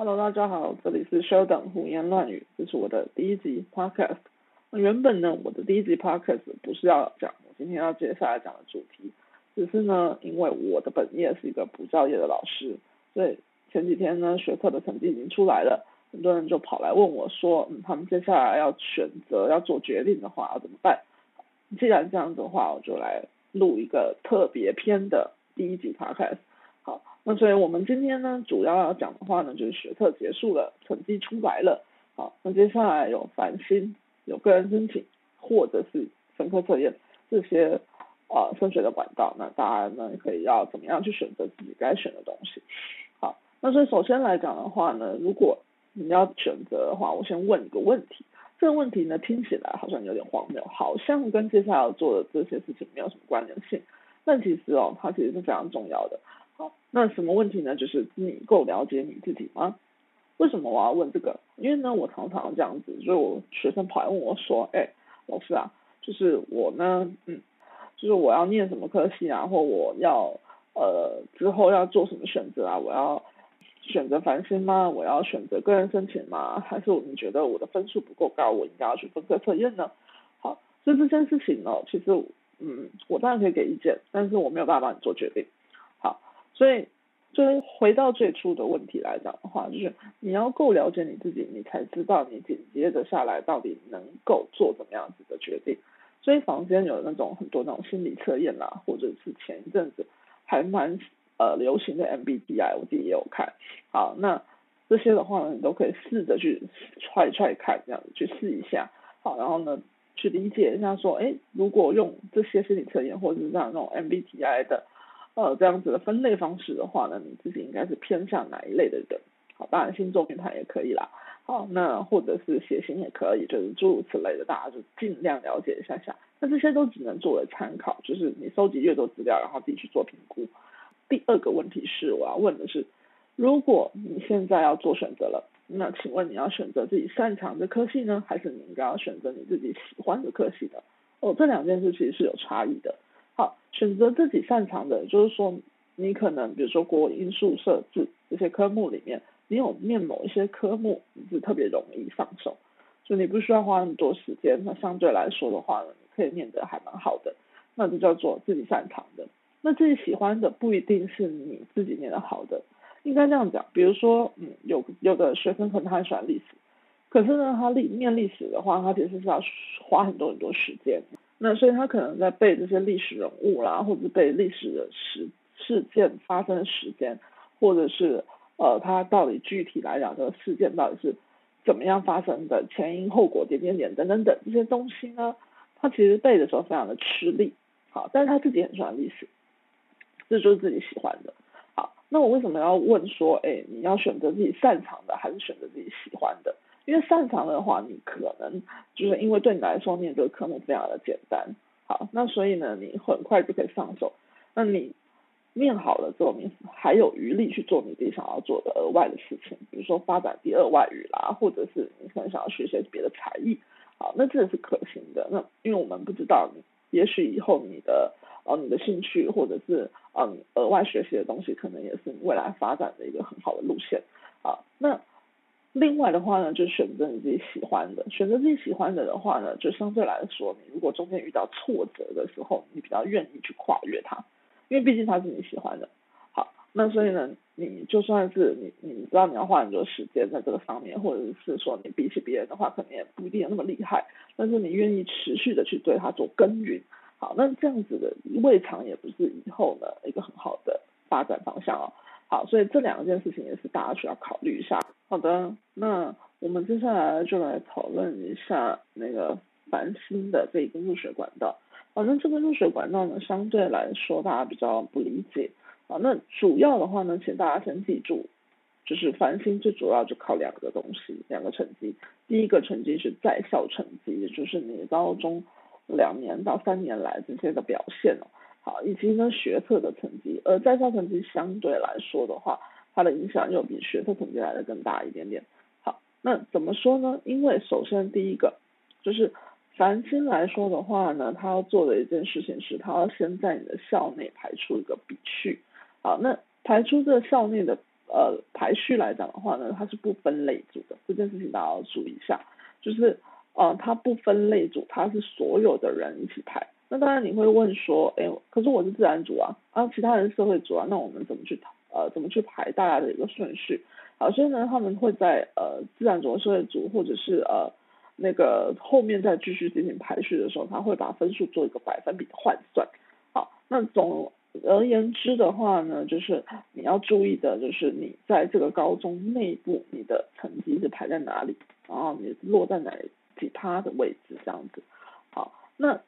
Hello，大家好，这里是 Sheldon 胡言乱语，这是我的第一集 Podcast。那原本呢，我的第一集 Podcast 不是要讲我今天要接下来讲的主题，只是呢，因为我的本业是一个补教业的老师，所以前几天呢，学测的成绩已经出来了，很多人就跑来问我说，嗯，他们接下来要选择要做决定的话要怎么办？既然这样子的话，我就来录一个特别篇的第一集 Podcast。那所以我们今天呢，主要要讲的话呢，就是学测结束了，成绩出来了。好，那接下来有繁星，有个人申请，或者是分科测验这些啊升学的管道，那大家呢可以要怎么样去选择自己该选的东西？好，那所以首先来讲的话呢，如果你要选择的话，我先问一个问题。这个问题呢，听起来好像有点荒谬，好像跟接下来要做的这些事情没有什么关联性。但其实哦，它其实是非常重要的。好，那什么问题呢？就是你够了解你自己吗？为什么我要问这个？因为呢，我常常这样子，所以我学生跑来问我说：“哎，老师啊，就是我呢，嗯，就是我要念什么科系啊，或我要呃之后要做什么选择啊？我要。”选择繁星吗？我要选择个人申请吗？还是你觉得我的分数不够高，我应该要去分科测验呢？好，所以这件事情呢，其实嗯，我当然可以给意见，但是我没有办法帮你做决定。所以就是回到最初的问题来讲的话，就是你要够了解你自己，你才知道你紧接着下来到底能够做怎么样子的决定。所以房间有那种很多那种心理测验啦，或者是前一阵子还蛮。呃，流行的 MBTI 我自己也有看，好，那这些的话呢，你都可以试着去踹踹看，这样子去试一下，好，然后呢，去理解一下说，哎，如果用这些心理测验或者是像那种 MBTI 的呃这样子的分类方式的话呢，你自己应该是偏向哪一类的人？好，当然星座平台也可以啦，好，那或者是血型也可以，就是诸如此类的，大家就尽量了解一下下。那这些都只能作为参考，就是你收集越多资料，然后自己去做评估。第二个问题是，我要问的是，如果你现在要做选择了，那请问你要选择自己擅长的科系呢，还是你应该要选择你自己喜欢的科系呢？哦，这两件事其实是有差异的。好，选择自己擅长的，就是说你可能比如说国英数设置这些科目里面，你有念某一些科目，你是特别容易上手，就你不需要花很多时间，那相对来说的话呢，你可以念得还蛮好的，那就叫做自己擅长的。那自己喜欢的不一定是你自己念的好的，应该这样讲。比如说，嗯，有有的学生可能他很喜欢历史，可是呢，他历念历史的话，他其实是要花很多很多时间。那所以他可能在背这些历史人物啦，或者背历史的事事件发生的时间，或者是呃，他到底具体来讲这个事件到底是怎么样发生的，前因后果点点点等等等这些东西呢，他其实背的时候非常的吃力。好，但是他自己很喜欢历史。这就是自己喜欢的，好，那我为什么要问说，哎，你要选择自己擅长的，还是选择自己喜欢的？因为擅长的话，你可能就是因为对你来说念这个科目非常的简单，好，那所以呢，你很快就可以上手。那你念好了之后，你还有余力去做你自己想要做的额外的事情，比如说发展第二外语啦，或者是你可能想要学些别的才艺，好，那这是可行的。那因为我们不知道，也许以后你的。呃，你的兴趣或者是嗯额外学习的东西，可能也是你未来发展的一个很好的路线啊。那另外的话呢，就选择你自己喜欢的，选择自己喜欢的的话呢，就相对来说，你如果中间遇到挫折的时候，你比较愿意去跨越它，因为毕竟它是你喜欢的。好，那所以呢，你就算是你你知道你要花很多时间在这个上面，或者是说你比起别人的话，可能也不一定有那么厉害，但是你愿意持续的去对它做耕耘。好，那这样子的未尝也不是以后的一个很好的发展方向哦。好，所以这两件事情也是大家需要考虑一下。好的，那我们接下来就来讨论一下那个繁星的这一个入学管道。反正这个入学管道呢，相对来说大家比较不理解。啊，那主要的话呢，请大家先记住，就是繁星最主要就靠两个东西，两个成绩。第一个成绩是在校成绩，也就是你高中。两年到三年来这些的表现哦，好，以及呢学测的成绩，而在校成绩相对来说的话，它的影响又比学测成绩来的更大一点点。好，那怎么说呢？因为首先第一个就是繁星来说的话呢，他要做的一件事情是，他要先在你的校内排出一个比序。好，那排出这个校内的呃排序来讲的话呢，它是不分类组的，这件事情大家要注意一下，就是呃它不分类组，它是所有的人一起排。那当然你会问说，哎，可是我是自然组啊，啊其他人是社会组啊，那我们怎么去呃怎么去排大家的一个顺序？好，所以呢他们会在呃自然组、社会组或者是呃那个后面再继续进行排序的时候，他会把分数做一个百分比的换算。好，那总而言之的话呢，就是你要注意的就是你在这个高中内部你的成绩是排在哪里，然后你落在哪几趴的位置这样子。好，那。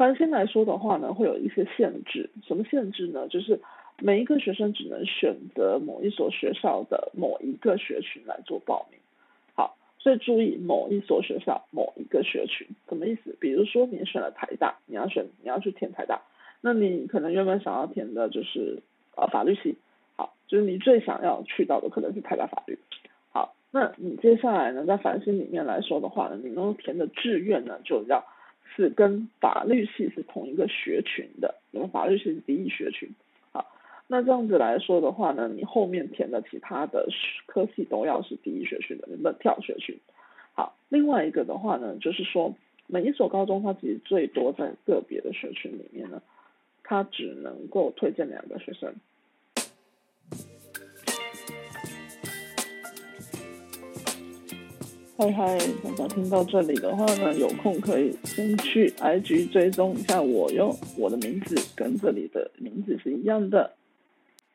凡先来说的话呢，会有一些限制。什么限制呢？就是每一个学生只能选择某一所学校的某一个学群来做报名。好，所以注意某一所学校某一个学群什么意思？比如说你选了台大，你要选你要去填台大，那你可能原本想要填的就是呃法律系。好，就是你最想要去到的可能是台大法律。好，那你接下来呢，在繁星里面来说的话呢，你能填的志愿呢就要。是跟法律系是同一个学群的，因为法律系是第一学群。好，那这样子来说的话呢，你后面填的其他的科系都要是第一学群的，你不能跳学群。好，另外一个的话呢，就是说每一所高中它其实最多在个别的学群里面呢，它只能够推荐两个学生。嗨嗨，大家听到这里的话呢，有空可以先去 IG 追踪一下我哟，我的名字跟这里的名字是一样的。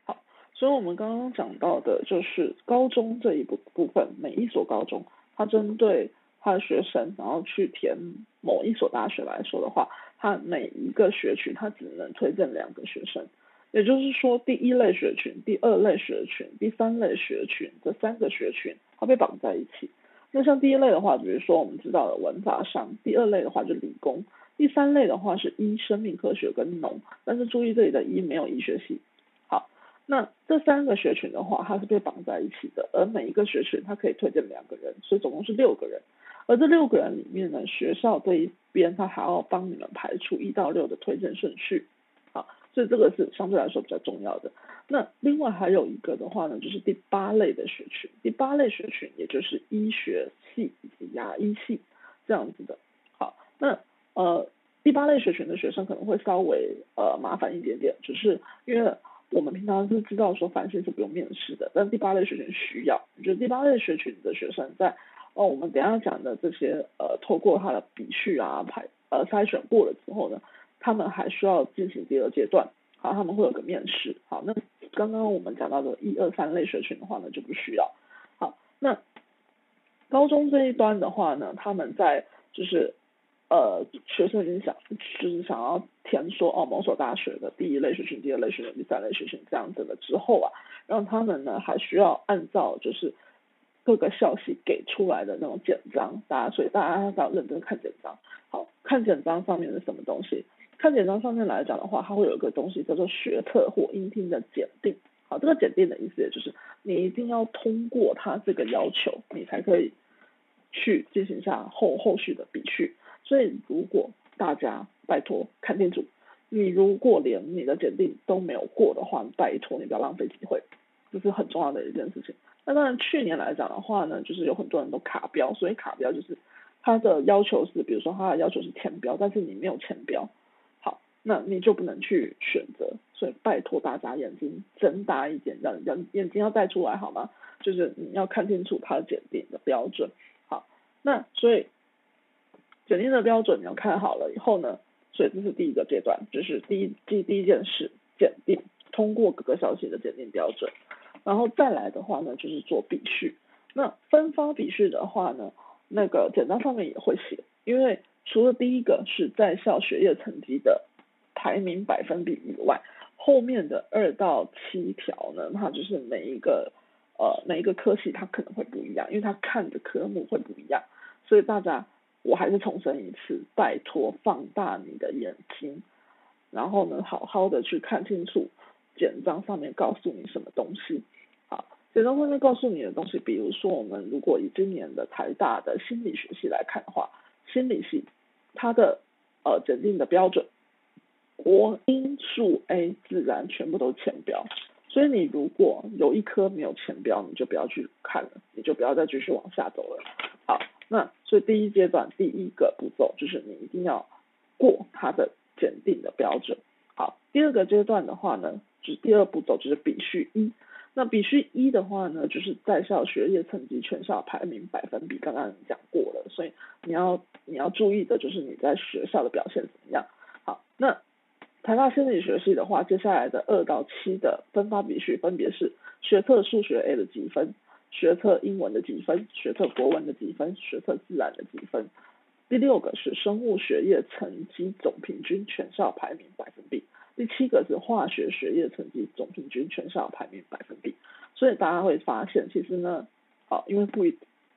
好，所以我们刚刚讲到的就是高中这一部部分，每一所高中，它针对它的学生，然后去填某一所大学来说的话，它每一个学群它只能推荐两个学生，也就是说，第一类学群、第二类学群、第三类学群这三个学群，它被绑在一起。那像第一类的话，比如说我们知道的文法商；第二类的话就理工；第三类的话是医、生命科学跟农。但是注意这里的医没有医学系。好，那这三个学群的话，它是被绑在一起的，而每一个学群它可以推荐两个人，所以总共是六个人。而这六个人里面呢，学校这一边他还要帮你们排除一到六的推荐顺序。所以这个是相对来说比较重要的。那另外还有一个的话呢，就是第八类的学群，第八类学群也就是医学系以及牙医系这样子的。好，那呃第八类学群的学生可能会稍微呃麻烦一点点，只是因为我们平常是知道说凡星是不用面试的，但第八类学群需要。就第八类学群的学生在哦我们等下讲的这些呃透过他的笔试啊排呃筛选过了之后呢，他们还需要进行第二阶段。好，他们会有个面试。好，那刚刚我们讲到的一二三类学群的话呢，就不需要。好，那高中这一端的话呢，他们在就是呃，学生已经想就是想要填说哦，某所大学的第一类学群、第二类学群、第三类学群这样子了之后啊，让他们呢还需要按照就是各个校系给出来的那种简章，大家所以大家要认真看简章。好看简章上面是什么东西？看简章上面来讲的话，它会有一个东西叫做学测或音听的检定。好，这个检定的意思也就是你一定要通过它这个要求，你才可以去进行下后后续的笔试。所以如果大家拜托看清楚，你如果连你的检定都没有过的话，拜托你不要浪费机会，这是很重要的一件事情。那当然去年来讲的话呢，就是有很多人都卡标，所以卡标就是它的要求是，比如说它的要求是填标，但是你没有填标。那你就不能去选择，所以拜托大家眼睛睁大一点，让让眼睛要带出来好吗？就是你要看清楚它的检定的标准。好，那所以检定的标准你要看好了以后呢，所以这是第一个阶段，就是第一第第一件事，检定通过各个消息的检定标准，然后再来的话呢，就是做笔序。那分发笔序的话呢，那个简章上面也会写，因为除了第一个是在校学业成绩的。排名百分比以外，后面的二到七条呢，它就是每一个呃每一个科系它可能会不一样，因为它看的科目会不一样，所以大家我还是重申一次，拜托放大你的眼睛，然后呢好好的去看清楚简章上面告诉你什么东西。好，简章上面告诉你的东西，比如说我们如果以今年的台大的心理学系来看的话，心理系它的呃检定的标准。国英数 A 自然全部都前标，所以你如果有一科没有前标，你就不要去看了，你就不要再继续往下走了。好，那所以第一阶段第一个步骤就是你一定要过它的检定的标准。好，第二个阶段的话呢，就是第二步骤就是比序一。那比序一的话呢，就是在校学业成绩全校排名百分比，刚刚讲过了，所以你要你要注意的就是你在学校的表现怎么样。好，那台大心理学系的话，接下来的二到七的分发比序分别是学测数学 A 的几分，学测英文的几分，学测国文的几分，学测自然的几分。第六个是生物学业成绩总平均全校排名百分比。第七个是化学学业成绩总平均全校排名百分比，所以大家会发现，其实呢，啊，因为不一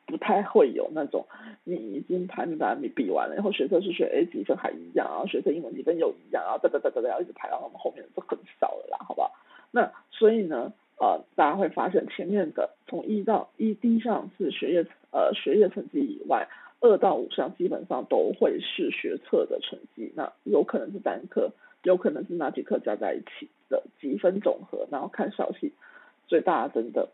不太会有那种你已经排名百分比完了，然后学测数学 A 几分还一样，然后学测英文几分又一样，然后哒哒哒哒哒要一直排到我们后面就很少了啦，好不好？那所以呢，呃，大家会发现前面的从一到一第一项是学业呃学业成绩以外，二到五项基本上都会是学测的成绩，那有可能是单科。有可能是哪几课加在一起的积分总和，然后看消息，所以大家真的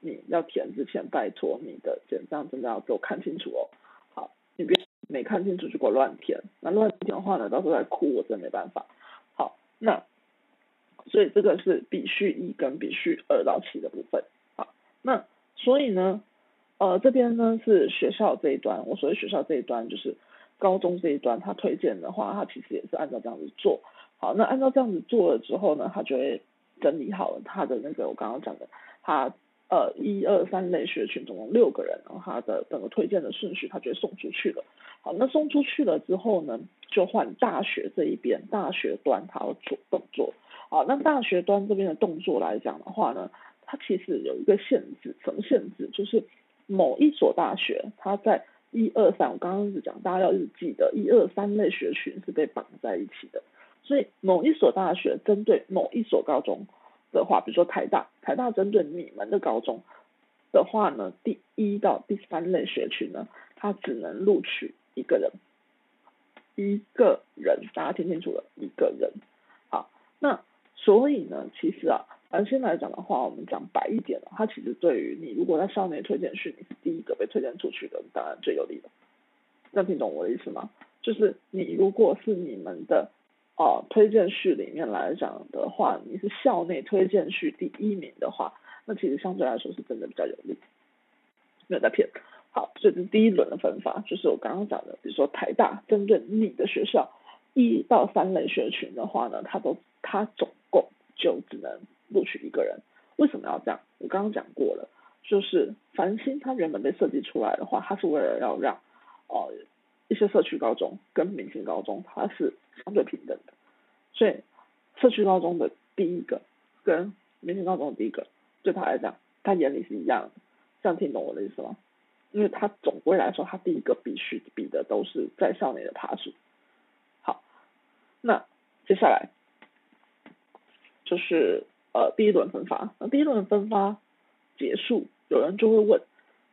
你要填之前，拜托你的简章真的要给我看清楚哦。好，你别没看清楚就给我乱填，那乱填的话呢，到时候再哭，我真没办法。好，那所以这个是比序一跟比序二到七的部分。好，那所以呢，呃，这边呢是学校这一端，我所谓学校这一端就是高中这一端，他推荐的话，他其实也是按照这样子做。好，那按照这样子做了之后呢，他就会整理好了他的那个我刚刚讲的，他呃一二三类学群总共六个人，然后他的整个推荐的顺序，他就送出去了。好，那送出去了之后呢，就换大学这一边，大学端他要做动作。好，那大学端这边的动作来讲的话呢，它其实有一个限制，什么限制？就是某一所大学，它在一二三，我刚刚一直讲大家要日记得，一二三类学群是被绑在一起的。所以某一所大学针对某一所高中的话，比如说台大，台大针对你们的高中的话呢，第一到第三类学区呢，它只能录取一个人，一个人，大家听清楚了，一个人。好，那所以呢，其实啊，而先来讲的话，我们讲白一点了，它其实对于你如果在校内推荐序你是第一个被推荐出去的，当然最有利的。能听懂我的意思吗？就是你如果是你们的。哦，推荐序里面来讲的话，你是校内推荐序第一名的话，那其实相对来说是真的比较有利，没有在骗。好，这是第一轮的分法，就是我刚刚讲的，比如说台大针对你的学校一到三类学群的话呢，它都它总共就只能录取一个人。为什么要这样？我刚刚讲过了，就是繁星它原本被设计出来的话，它是为了要让哦。一些社区高中跟明星高中，它是相对平等的，所以社区高中的第一个跟明星高中的第一个，对他来讲，他眼里是一样的，这样听懂我的意思吗？因为他总归来说，他第一个必须比的都是在校内的爬数。好，那接下来就是呃第一轮分发，那第一轮分发结束，有人就会问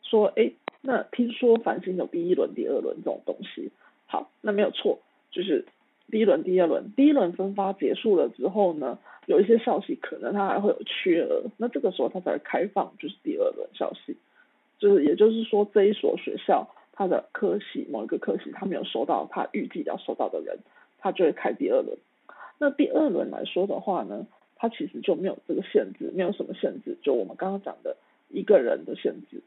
说，哎。那听说繁星有第一轮、第二轮这种东西，好，那没有错，就是第一轮、第二轮，第一轮分发结束了之后呢，有一些校系可能它还会有缺额，那这个时候它才会开放，就是第二轮消息，就是也就是说这一所学校它的科系某一个科系它没有收到它预计要收到的人，它就会开第二轮。那第二轮来说的话呢，它其实就没有这个限制，没有什么限制，就我们刚刚讲的一个人的限制。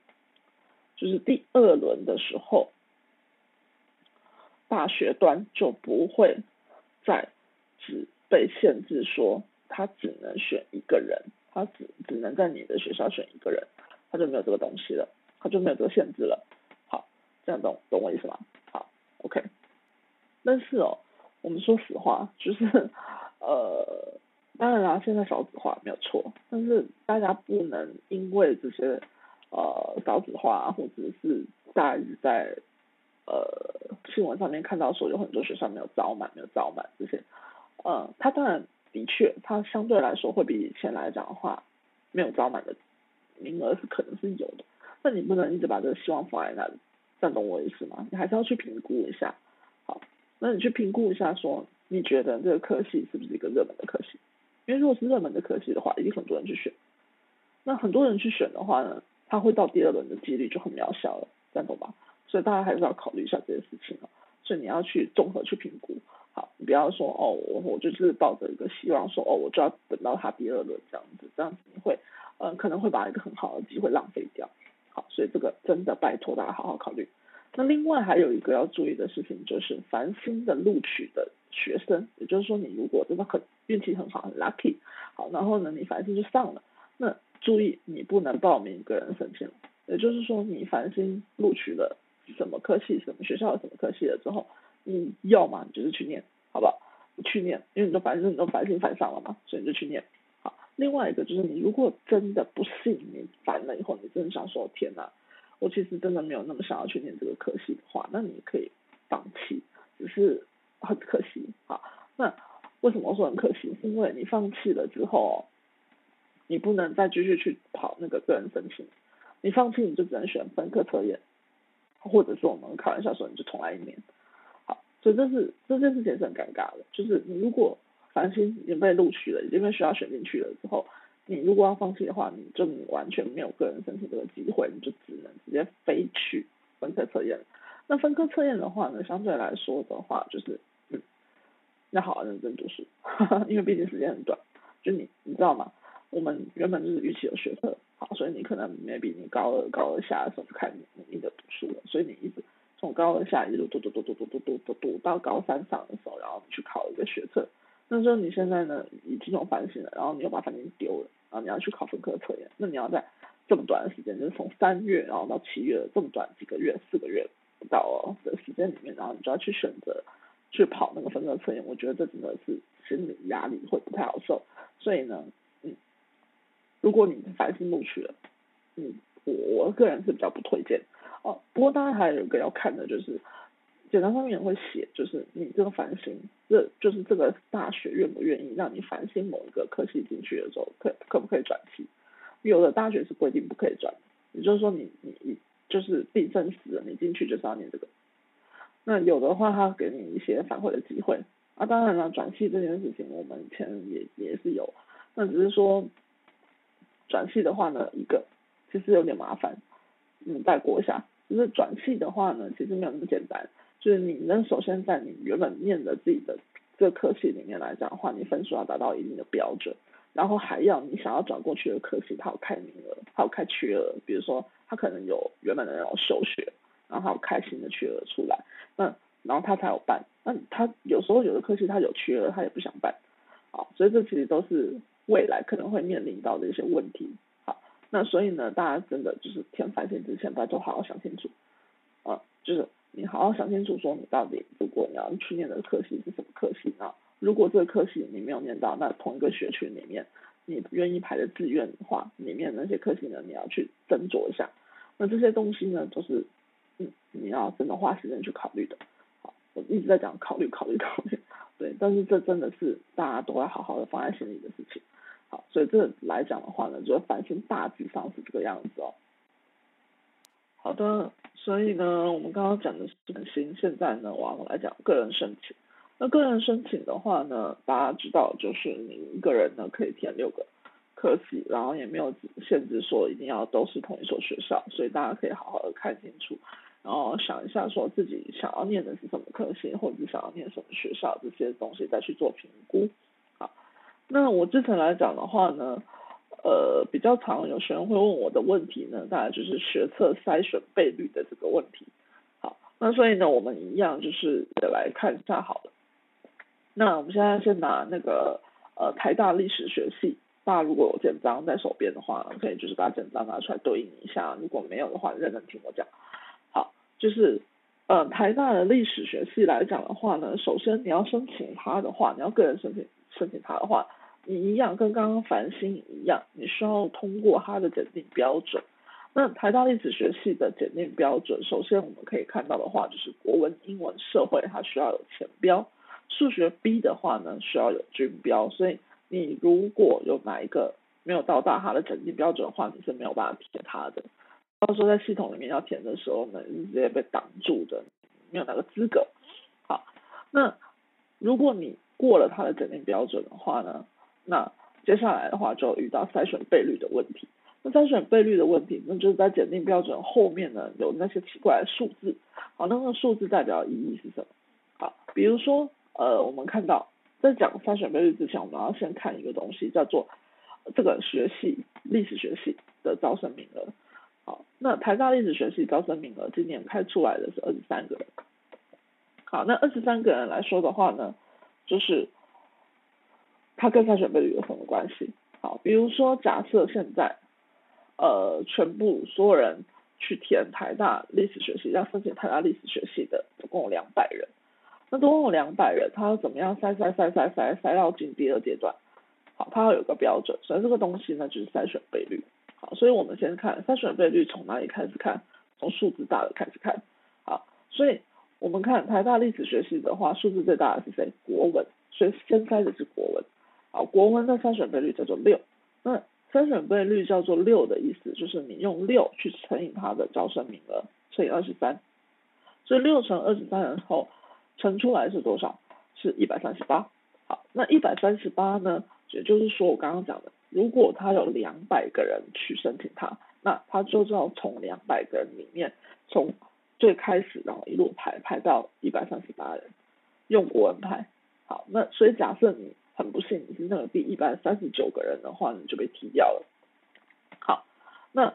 就是第二轮的时候，大学端就不会再只被限制说他只能选一个人，他只只能在你的学校选一个人，他就没有这个东西了，他就没有这个限制了。好，这样懂懂我意思吗？好，OK。但是哦，我们说实话，就是呃，当然啦，现在少子化没有错，但是大家不能因为这些。呃，少子化，或者是大家在呃新闻上面看到说有很多学校没有招满，没有招满这些，呃，他当然的确，他相对来说会比以前来讲的话，没有招满的名额是可能是有的，那你不能一直把这个希望放在那里，样懂我意思吗？你还是要去评估一下，好，那你去评估一下，说你觉得这个科系是不是一个热门的科系？因为如果是热门的科系的话，一定很多人去选。那很多人去选的话呢，他会到第二轮的几率就很渺小了，这样懂吧？所以大家还是要考虑一下这件事情啊。所以你要去综合去评估，好，你不要说哦，我我就是抱着一个希望说哦，我就要等到他第二轮这样子，这样子你会，嗯，可能会把一个很好的机会浪费掉。好，所以这个真的拜托大家好好考虑。那另外还有一个要注意的事情就是，繁星的录取的学生，也就是说你如果真的很运气很好很 lucky，好，然后呢你繁星就上了，那注意你不能报名个人申请，也就是说你繁星录取了。什么科系，什么学校什么科系了之后，你要嘛，你就是去念，好不好？去念，因为你都反正你都烦心烦上了嘛，所以你就去念。好，另外一个就是你如果真的不信你烦了以后，你真的想说天哪，我其实真的没有那么想要去念这个科系的话，那你可以放弃，只是很可惜。好，那为什么说很可惜？是因为你放弃了之后，你不能再继续去跑那个个人申请，你放弃你就只能选分科测验。或者说我们开玩笑说你就重来一年，好，所以这是这件事情是很尴尬的，就是你如果繁星已经被录取了，已经被学校选进去了之后，你如果要放弃的话，你就完全没有个人申请这个机会，你就只能直接飞去分科测验。那分科测验的话呢，相对来说的话，就是嗯，要好好认真读书，因为毕竟时间很短，就你你知道吗？我们原本就是预期有学测。好，所以你可能 maybe 你高二高二下的时候就开始努力的读书了，所以你一直从高二下一路读读读读读读读读读到高三上的时候，然后你去考一个学测，那时候你现在呢已经有反省了，然后你又把反省丢了，然后你要去考分科测验，那你要在这么短的时间，就是从三月然后到七月这么短几个月四个月不到的时间里面，然后你就要去选择去跑那个分科测验，我觉得这真的是心理压力会不太好受，所以呢。如果你繁星录取了，嗯，我我个人是比较不推荐哦。不过当然还有一个要看的就是，简单上面也会写，就是你这个繁星，这就是这个大学愿不愿意让你繁星某一个科系进去的时候，可可不可以转系？有的大学是规定不可以转，也就是说你你你就是定生死了，你进去就是要念这个。那有的话，他给你一些反馈的机会啊。当然了，转系这件事情，我们以前也也是有，那只是说。转系的话呢，一个其实有点麻烦，嗯，带过一下。就是转系的话呢，其实没有那么简单。就是你能，首先在你原本念的自己的这个科系里面来讲的话，你分数要达到一定的标准，然后还要你想要转过去的科系，它有开名额，它有开缺额。比如说，它可能有原本的那种休学，然后它有开新的缺额出来，那然后它才有办。那它有时候有的科系它有缺额，它也不想办，啊，所以这其实都是。未来可能会面临到的一些问题，好，那所以呢，大家真的就是填繁星之前，大家都好好想清楚，啊，就是你好好想清楚，说你到底如果你要去念的科系是什么科系啊？如果这个科系你没有念到，那同一个学群里面，你愿意排的志愿的话，里面那些科系呢，你要去斟酌一下。那这些东西呢，都是嗯，你要真的花时间去考虑的。好，我一直在讲考虑，考虑，考虑，对，但是这真的是大家都要好好的放在心里的事情。好，所以这来讲的话呢，就反正大致上是这个样子哦。好的，所以呢，我们刚刚讲的是繁星，现在呢，我要来讲个人申请。那个人申请的话呢，大家知道，就是你一个人呢可以填六个科系，然后也没有限制说一定要都是同一所学校，所以大家可以好好的看清楚，然后想一下说自己想要念的是什么科系，或者是想要念什么学校这些东西，再去做评估。那我之前来讲的话呢，呃，比较常有学生会问我的问题呢，大概就是学测筛选倍率的这个问题。好，那所以呢，我们一样就是来看一下好了。那我们现在先拿那个呃台大历史学系，大家如果有简章在手边的话，可以就是把简章拿出来对应一下。如果没有的话，认真听我讲。好，就是呃台大的历史学系来讲的话呢，首先你要申请它的话，你要个人申请申请它的话。你一样跟刚刚繁星一样，你需要通过它的检定标准。那台大历史学系的检定标准，首先我们可以看到的话，就是国文、英文、社会它需要有前标，数学 B 的话呢需要有均标。所以你如果有哪一个没有到达它的检定标准的话，你是没有办法填它的。到时候在系统里面要填的时候呢，是直接被挡住的，没有那个资格。好，那如果你过了它的检定标准的话呢？那接下来的话就遇到筛选倍率的问题。那筛选倍率的问题，那就是在检定标准后面呢有那些奇怪的数字。好，那个数字代表意义是什么？好，比如说呃，我们看到在讲筛选倍率之前，我们要先看一个东西，叫做这个学系历史学系的招生名额。好，那台大历史学系招生名额今年开出来的是二十三个人。好，那二十三个人来说的话呢，就是它跟筛选倍率有什么关系？好，比如说假设现在呃全部所有人去填台大历史学系，要申请台大历史学系的，总共有两百人。那总共有两百人，他要怎么样筛筛筛筛筛筛到进第二阶段？好，它要有个标准，所以这个东西呢就是筛选倍率。好，所以我们先看筛选倍率从哪里开始看？从数字大的开始看。好，所以。我们看台大历史学系的话，数字最大的是谁？国文，所以先筛的是国文。好，国文的筛选倍率叫做六。那筛选倍率叫做六的意思，就是你用六去乘以它的招生名额，乘以二十三。所以六乘二十三然后乘出来是多少？是一百三十八。好，那一百三十八呢？也就是说我刚刚讲的，如果他有两百个人去申请它，那他就要从两百个人里面从。最开始，然后一路排排到一百三十八人，用国文排。好，那所以假设你很不幸你是那个第一百三十九个人的话，你就被踢掉了。好，那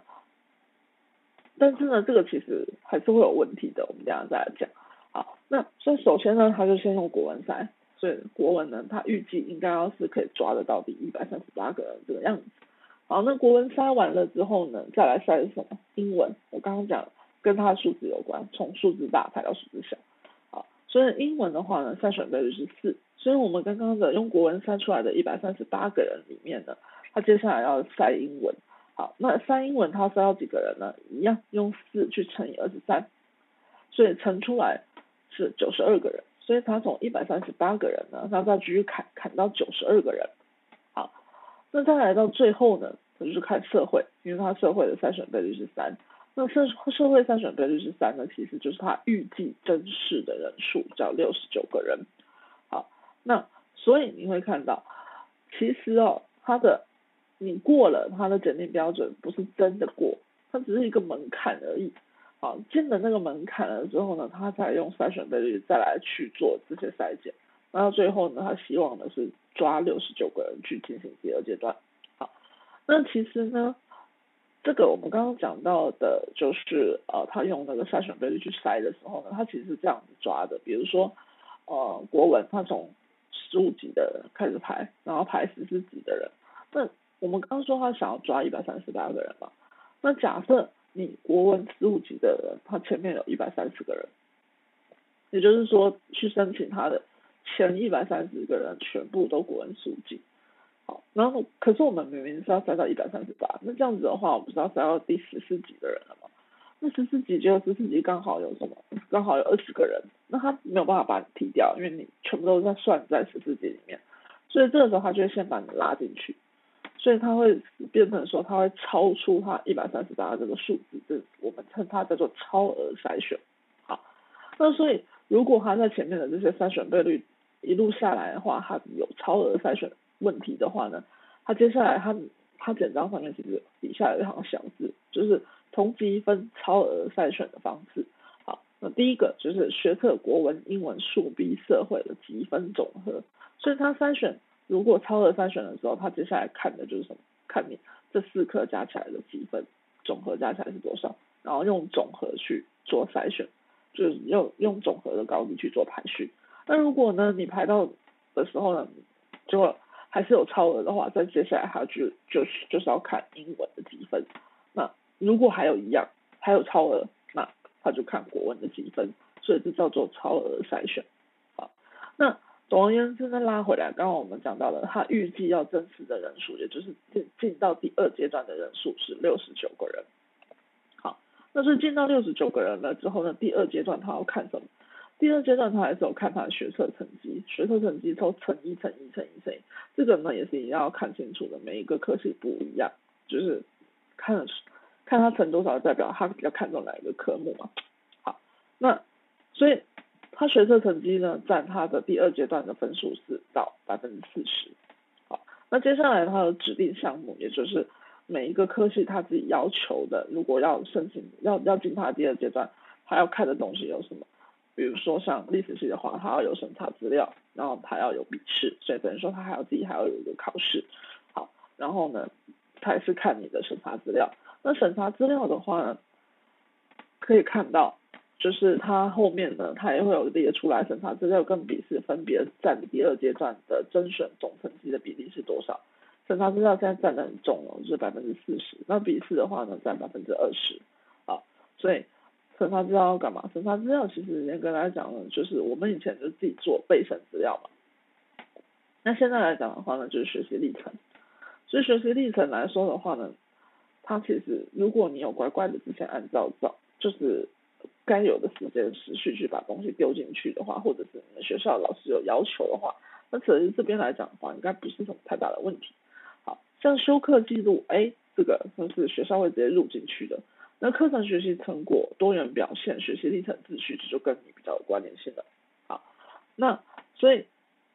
但是呢，这个其实还是会有问题的，我们等下再来讲。好，那所以首先呢，他就先用国文筛，所以国文呢，他预计应该要是可以抓得到第一百三十八个人这个样子。好，那国文筛完了之后呢，再来筛什么？英文，我刚刚讲。跟他的数字有关，从数字大排到数字小，好，所以英文的话呢，筛选倍率是四，所以我们刚刚的用国文筛出来的一百三十八个人里面呢，他接下来要筛英文，好，那筛英文他筛到几个人呢？一样用四去乘以二十三，所以乘出来是九十二个人，所以他从一百三十八个人呢，他再继续砍砍到九十二个人，好，那再来到最后呢，他就是看社会，因为他社会的筛选倍率是三。那社社会筛选倍率是三呢，其实就是他预计真实的人数叫六十九个人。那所以你会看到，其实哦，他的你过了他的检定标准，不是真的过，它只是一个门槛而已。好，进了那个门槛了之后呢，他才用筛选倍率再来去做这些筛检，然后最后呢，他希望的是抓六十九个人去进行第二阶段。好，那其实呢？这个我们刚刚讲到的，就是呃，他用那个筛选倍率去筛的时候呢，他其实是这样子抓的。比如说，呃，国文他从十五级的人开始排，然后排十四级的人。那我们刚刚说他想要抓一百三十八个人嘛，那假设你国文十五级的人，他前面有一百三十个人，也就是说去申请他的前一百三十个人全部都国文十五级。好，然后可是我们明明是要塞到一百三十八，那这样子的话，我们不是要塞到第十四级的人了吗？那十四级只有十四级刚好有什么？刚好有二十个人，那他没有办法把你踢掉，因为你全部都在算在十四级里面，所以这个时候他就会先把你拉进去，所以他会变成说他会超出他一百三十八这个数字，这我们称它叫做超额筛选。好，那所以如果他在前面的这些筛选倍率一路下来的话，他有超额筛选。问题的话呢，他接下来他他简章上面其实底下有一行小字，就是同积分超额筛选的方式。好，那第一个就是学测国文、英文、数 B、社会的积分总和。所以他筛选如果超额筛选的时候，他接下来看的就是什么？看你这四科加起来的积分总和加起来是多少，然后用总和去做筛选，就是用用总和的高低去做排序。那如果呢，你排到的时候呢，就还是有超额的话，再接下来他就就是就是要看英文的积分。那如果还有一样还有超额，那他就看国文的积分。所以这叫做超额筛选。好，那总而言之呢，拉回来，刚刚我们讲到了，他预计要真实的人数，也就是进进到第二阶段的人数是六十九个人。好，那是进到六十九个人了之后呢，第二阶段他要看什么？第二阶段他还是有看他的学测成绩，学测成绩抽乘一乘一乘一乘一，这个呢也是一定要看清楚的，每一个科系不一样，就是看看他乘多少，代表他比较看重哪一个科目嘛。好，那所以他学测成绩呢占他的第二阶段的分数是到百分之四十。好，那接下来他的指定项目，也就是每一个科系他自己要求的，如果要申请要要进他第二阶段，他要看的东西有什么？比如说像历史系的话，他要有审查资料，然后他要有笔试，所以等于说他还要自己还要有一个考试。好，然后呢，他也是看你的审查资料。那审查资料的话呢，可以看到，就是它后面呢，它也会有列出来审查资料跟笔试分别占第二阶段的甄选总成绩的比例是多少。审查资料现在占的很重哦，就是百分之四十。那笔试的话呢，占百分之二十。啊，所以。审查资料要干嘛？审查资料其实严格来讲呢，就是我们以前就自己做备审资料嘛。那现在来讲的话呢，就是学习历程。所以学习历程来说的话呢，它其实如果你有乖乖的之前按照照，就是该有的时间时序去把东西丢进去的话，或者是你们学校老师有要求的话，那其实这边来讲的话，应该不是什么太大的问题。好像修课记录，哎，这个就是学校会直接录进去的。那课程学习成果、多元表现、学习历程秩序，这就跟你比较有关联性了。好，那所以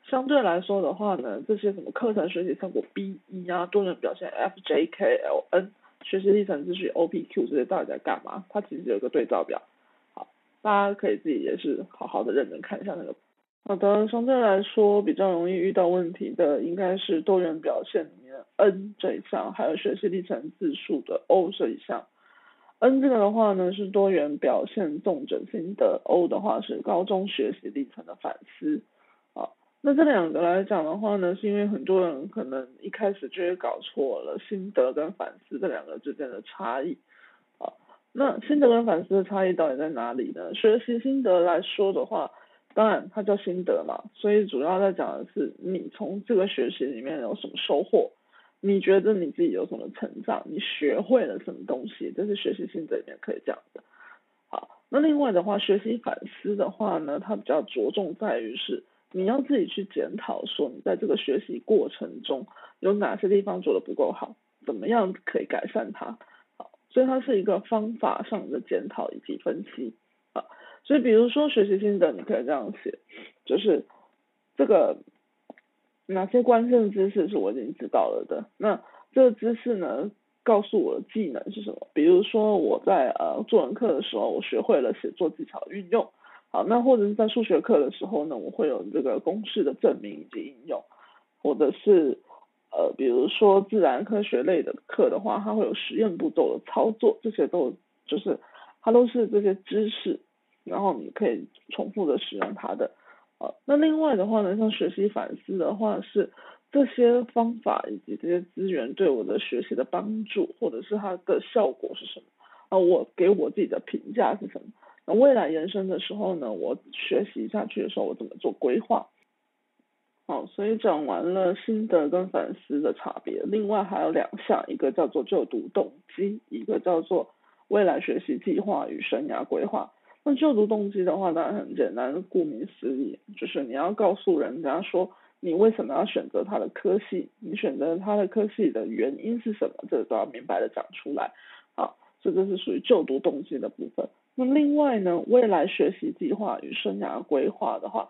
相对来说的话呢，这些什么课程学习成果 B 一啊、多元表现 F J K L N、学习历程秩序 O P Q 这些到底在干嘛？它其实有个对照表。好，大家可以自己也是好好的认真看一下那个。好的，相对来说比较容易遇到问题的，应该是多元表现里面 N 这一项，还有学习历程字数的 O 这一项。N 这个的话呢是多元表现重整心得，O 的话是高中学习历程的反思。那这两个来讲的话呢，是因为很多人可能一开始就会搞错了心得跟反思这两个之间的差异。啊，那心得跟反思的差异到底在哪里呢？学习心得来说的话，当然它叫心得嘛，所以主要在讲的是你从这个学习里面有什么收获。你觉得你自己有什么成长？你学会了什么东西？这是学习心得里面可以讲的。好，那另外的话，学习反思的话呢，它比较着重在于是你要自己去检讨，说你在这个学习过程中有哪些地方做的不够好，怎么样可以改善它。好，所以它是一个方法上的检讨以及分析。啊，所以比如说学习心得，你可以这样写，就是这个。哪些关键知识是我已经知道了的？那这个知识呢，告诉我的技能是什么？比如说我在呃作文课的时候，我学会了写作技巧运用。好，那或者是在数学课的时候呢，我会有这个公式的证明以及应用。或者是呃，比如说自然科学类的课的话，它会有实验步骤的操作，这些都就是它都是这些知识，然后你可以重复的使用它的。啊，那另外的话呢，像学习反思的话，是这些方法以及这些资源对我的学习的帮助，或者是它的效果是什么？啊，我给我自己的评价是什么？那未来延伸的时候呢，我学习下去的时候，我怎么做规划？好，所以讲完了心得跟反思的差别，另外还有两项，一个叫做就读动机，一个叫做未来学习计划与生涯规划。那就读动机的话，当然很简单，顾名思义，就是你要告诉人家说，你为什么要选择他的科系，你选择他的科系的原因是什么，这个都要明白的讲出来。好，这个是属于就读动机的部分。那另外呢，未来学习计划与生涯规划的话，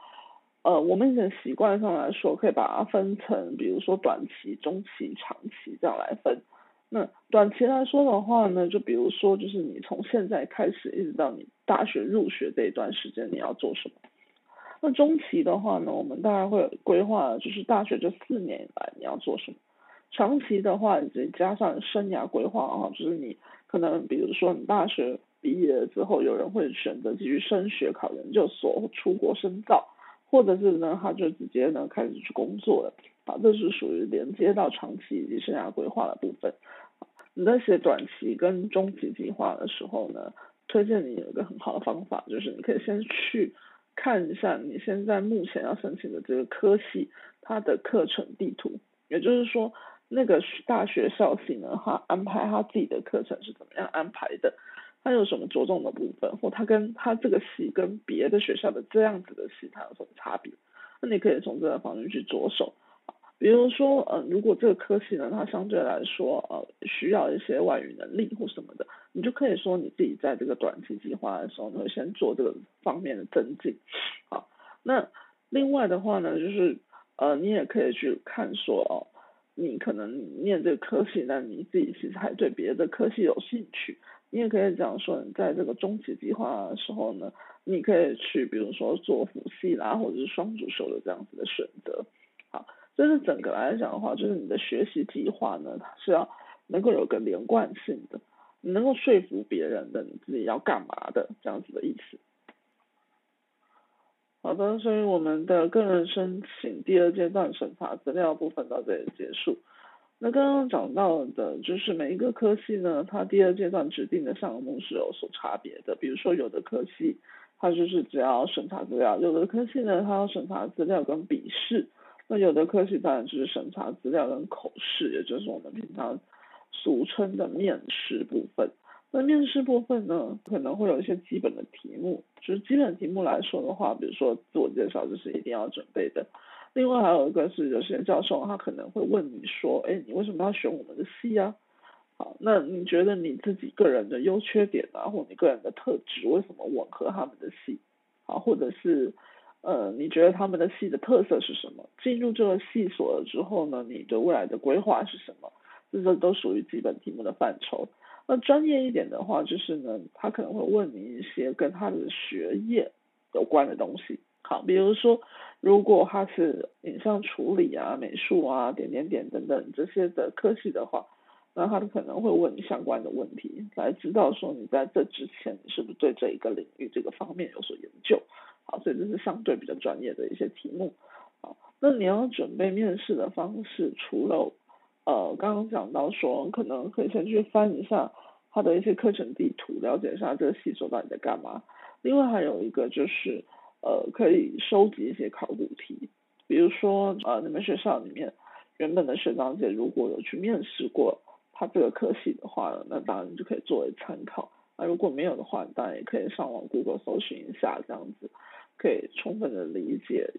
呃，我们以前习惯上来说，可以把它分成，比如说短期、中期、长期这样来分。那短期来说的话呢，就比如说，就是你从现在开始一直到你大学入学这一段时间，你要做什么？那中期的话呢，我们大概会规划，就是大学这四年以来你要做什么？长期的话，以及加上生涯规划啊，就是你可能比如说你大学毕业了之后，有人会选择继续升学、考研究所、出国深造，或者是呢，他就直接呢开始去工作了。啊，这是属于连接到长期以及生涯规划的部分。你在写短期跟中期计划的时候呢，推荐你有一个很好的方法，就是你可以先去看一下你现在目前要申请的这个科系它的课程地图，也就是说那个大学校系呢，它安排它自己的课程是怎么样安排的，它有什么着重的部分，或它跟它这个系跟别的学校的这样子的系它有什么差别，那你可以从这个方面去着手。比如说，呃，如果这个科系呢，它相对来说，呃，需要一些外语能力或什么的，你就可以说你自己在这个短期计划的时候呢，先做这个方面的增进。好，那另外的话呢，就是，呃，你也可以去看说，哦，你可能念这个科系，但你自己其实还对别的科系有兴趣，你也可以讲说，你在这个中期计划的时候呢，你可以去比如说做辅系啦，或者是双主修的这样子的选择。好，就是整个来讲的话，就是你的学习计划呢，它是要能够有个连贯性的，你能够说服别人的，你自己要干嘛的这样子的意思。好的，所以我们的个人申请第二阶段审查资料部分到这里结束。那刚刚讲到的，就是每一个科系呢，它第二阶段指定的项目是有所差别的。比如说有的科系，它就是只要审查资料；有的科系呢，它要审查资料跟笔试；那有的科系当然就是审查资料跟口试，也就是我们平常俗称的面试部分。那面试部分呢，可能会有一些基本的题目，就是基本题目来说的话，比如说自我介绍，这是一定要准备的。另外还有一个是有些教授他可能会问你说，哎，你为什么要选我们的系啊？好，那你觉得你自己个人的优缺点啊，或你个人的特质为什么吻合他们的系？啊，或者是呃，你觉得他们的系的特色是什么？进入这个系所了之后呢，你对未来的规划是什么？这些都属于基本题目的范畴。那专业一点的话，就是呢，他可能会问你一些跟他的学业有关的东西。好，比如说，如果他是影像处理啊、美术啊、点点点等等这些的科系的话，那他可能会问你相关的问题，来知道说你在这之前你是不是对这一个领域这个方面有所研究。好，所以这是相对比较专业的一些题目。好，那你要准备面试的方式，除了呃，刚刚讲到说，可能可以先去翻一下他的一些课程地图，了解一下这个系所到底在干嘛。另外还有一个就是，呃，可以收集一些考古题，比如说，呃，你们学校里面原本的学长姐如果有去面试过他这个科系的话，那当然就可以作为参考。那如果没有的话，当然也可以上网 Google 搜寻一下，这样子可以充分的理解。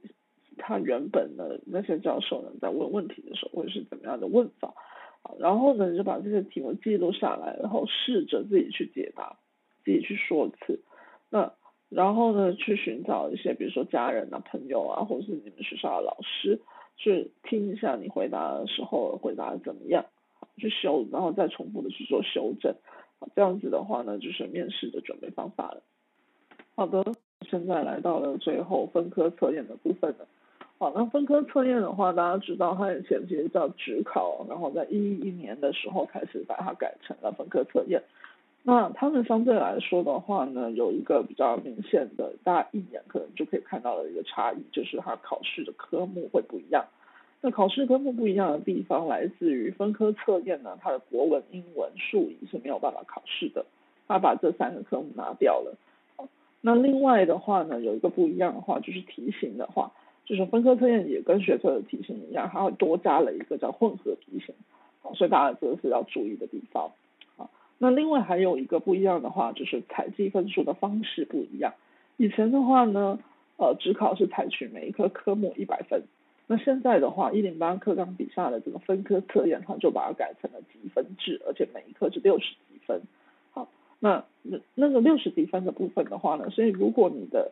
他原本的那些教授呢，在问问题的时候会是怎么样的问法，然后呢，你就把这些题目记录下来，然后试着自己去解答，自己去说一次。那然后呢，去寻找一些，比如说家人啊、朋友啊，或者是你们学校的老师，去听一下你回答的时候回答的怎么样，去修，然后再重复的去做修正。这样子的话呢，就是面试的准备方法了。好的，现在来到了最后分科测验的部分了。好，那分科测验的话，大家知道它以前其实叫职考，然后在一一年的时候开始把它改成了分科测验。那他们相对来说的话呢，有一个比较明显的，大家一眼可能就可以看到的一个差异，就是它考试的科目会不一样。那考试科目不一样的地方来自于分科测验呢，它的国文、英文、数理是没有办法考试的，它把这三个科目拿掉了。那另外的话呢，有一个不一样的话，就是题型的话。就是分科测验也跟学测的题型一样，它会多加了一个叫混合题型，所以大家这个是要注意的地方。那另外还有一个不一样的话，就是采集分数的方式不一样。以前的话呢，呃，只考是采取每一科科目一百分，那现在的话，一零八课纲底下的这个分科测验，它就把它改成了积分制，而且每一科是六十几分。好，那那那个六十几分的部分的话呢，所以如果你的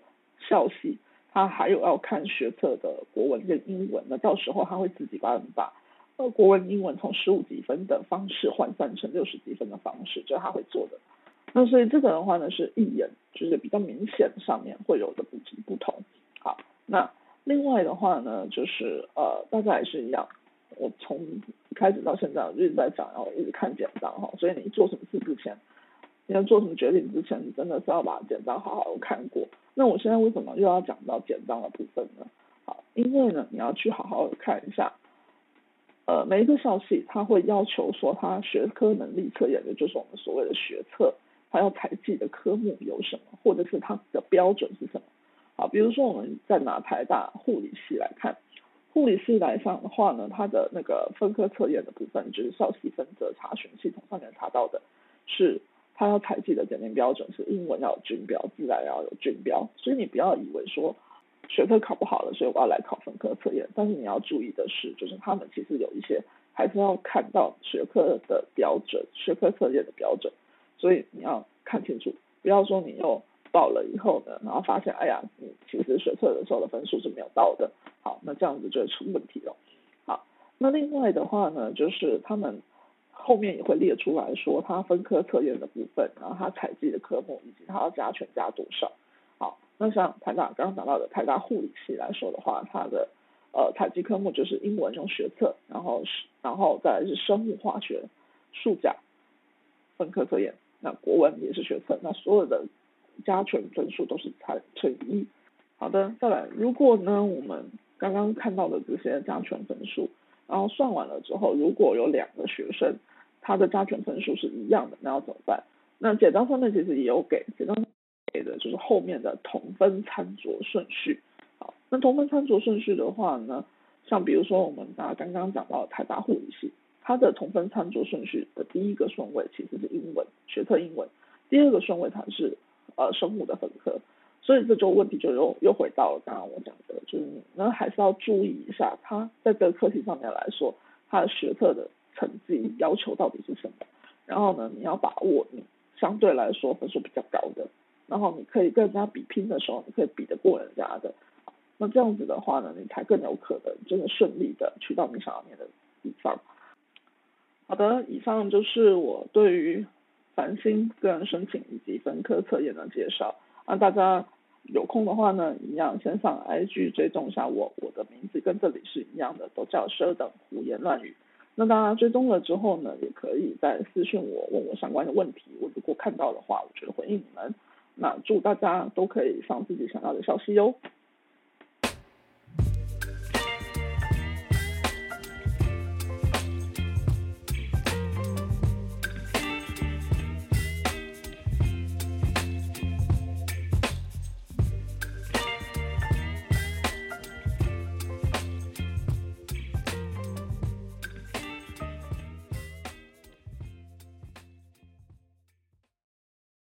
校系他还有要看学测的国文跟英文，那到时候他会自己帮你把呃国文、英文从十五积分的方式换算成六十积分的方式，就是他会做的。那所以这个的话呢，是一眼就是比较明显上面会有的不不同。好，那另外的话呢，就是呃大家也是一样，我从开始到现在我一直在讲，然后一直看简章哈，所以你做什么事之前。你要做什么决定之前，你真的是要把简章好好看过。那我现在为什么又要讲到简章的部分呢？好，因为呢，你要去好好看一下，呃，每一个校系它会要求说，它学科能力测验，也就是我们所谓的学测，它要采集的科目有什么，或者是它的标准是什么。好，比如说我们在拿台大护理系来看，护理系来上的话呢，它的那个分科测验的部分，就是校系分则查询系统上面查到的，是。他要采集的检定标准是英文要有均标，自然要有均标，所以你不要以为说学科考不好了，所以我要来考分科测验。但是你要注意的是，就是他们其实有一些还是要看到学科的标准、学科测验的标准，所以你要看清楚，不要说你又报了以后呢，然后发现哎呀，你其实学测的时候的分数是没有到的，好，那这样子就会出问题了。好，那另外的话呢，就是他们后面也会列出来说，他分科测验的部分，然后他采集的科目以及他要加权加多少。那像台大刚刚讲到的台大护理系来说的话，它的呃采集科目就是英文用学测，然后是然后再是生物化学、数甲分科测验，那国文也是学测，那所有的加权分数都是才乘一。好的，再来，如果呢我们刚刚看到的这些加权分数，然后算完了之后，如果有两个学生他的加权分数是一样的，那要怎么办？那简章上面其实也有给，简章给的就是后面的同分餐桌顺序。好，那同分餐桌顺序的话呢，像比如说我们大家刚刚讲到台大护理系，它的同分餐桌顺序的第一个顺位其实是英文学测英文，第二个顺位它是呃生物的分科。所以这就问题就又又回到了刚刚我讲的，就是你呢还是要注意一下，他在这个课题上面来说，他的学测的成绩要求到底是什么？然后呢，你要把握你相对来说分数比较高的，然后你可以跟人家比拼的时候，你可以比得过人家的。那这样子的话呢，你才更有可能真的顺利的去到你想要念的地方。好的，以上就是我对于繁星个人申请以及分科测验的介绍，那大家。有空的话呢，一样先上 IG 追踪一下我，我的名字跟这里是一样的，都叫蛇等胡言乱语。那大家追踪了之后呢，也可以在私信我问我相关的问题，我如果看到的话，我就回应你们。那祝大家都可以上自己想要的消息哟。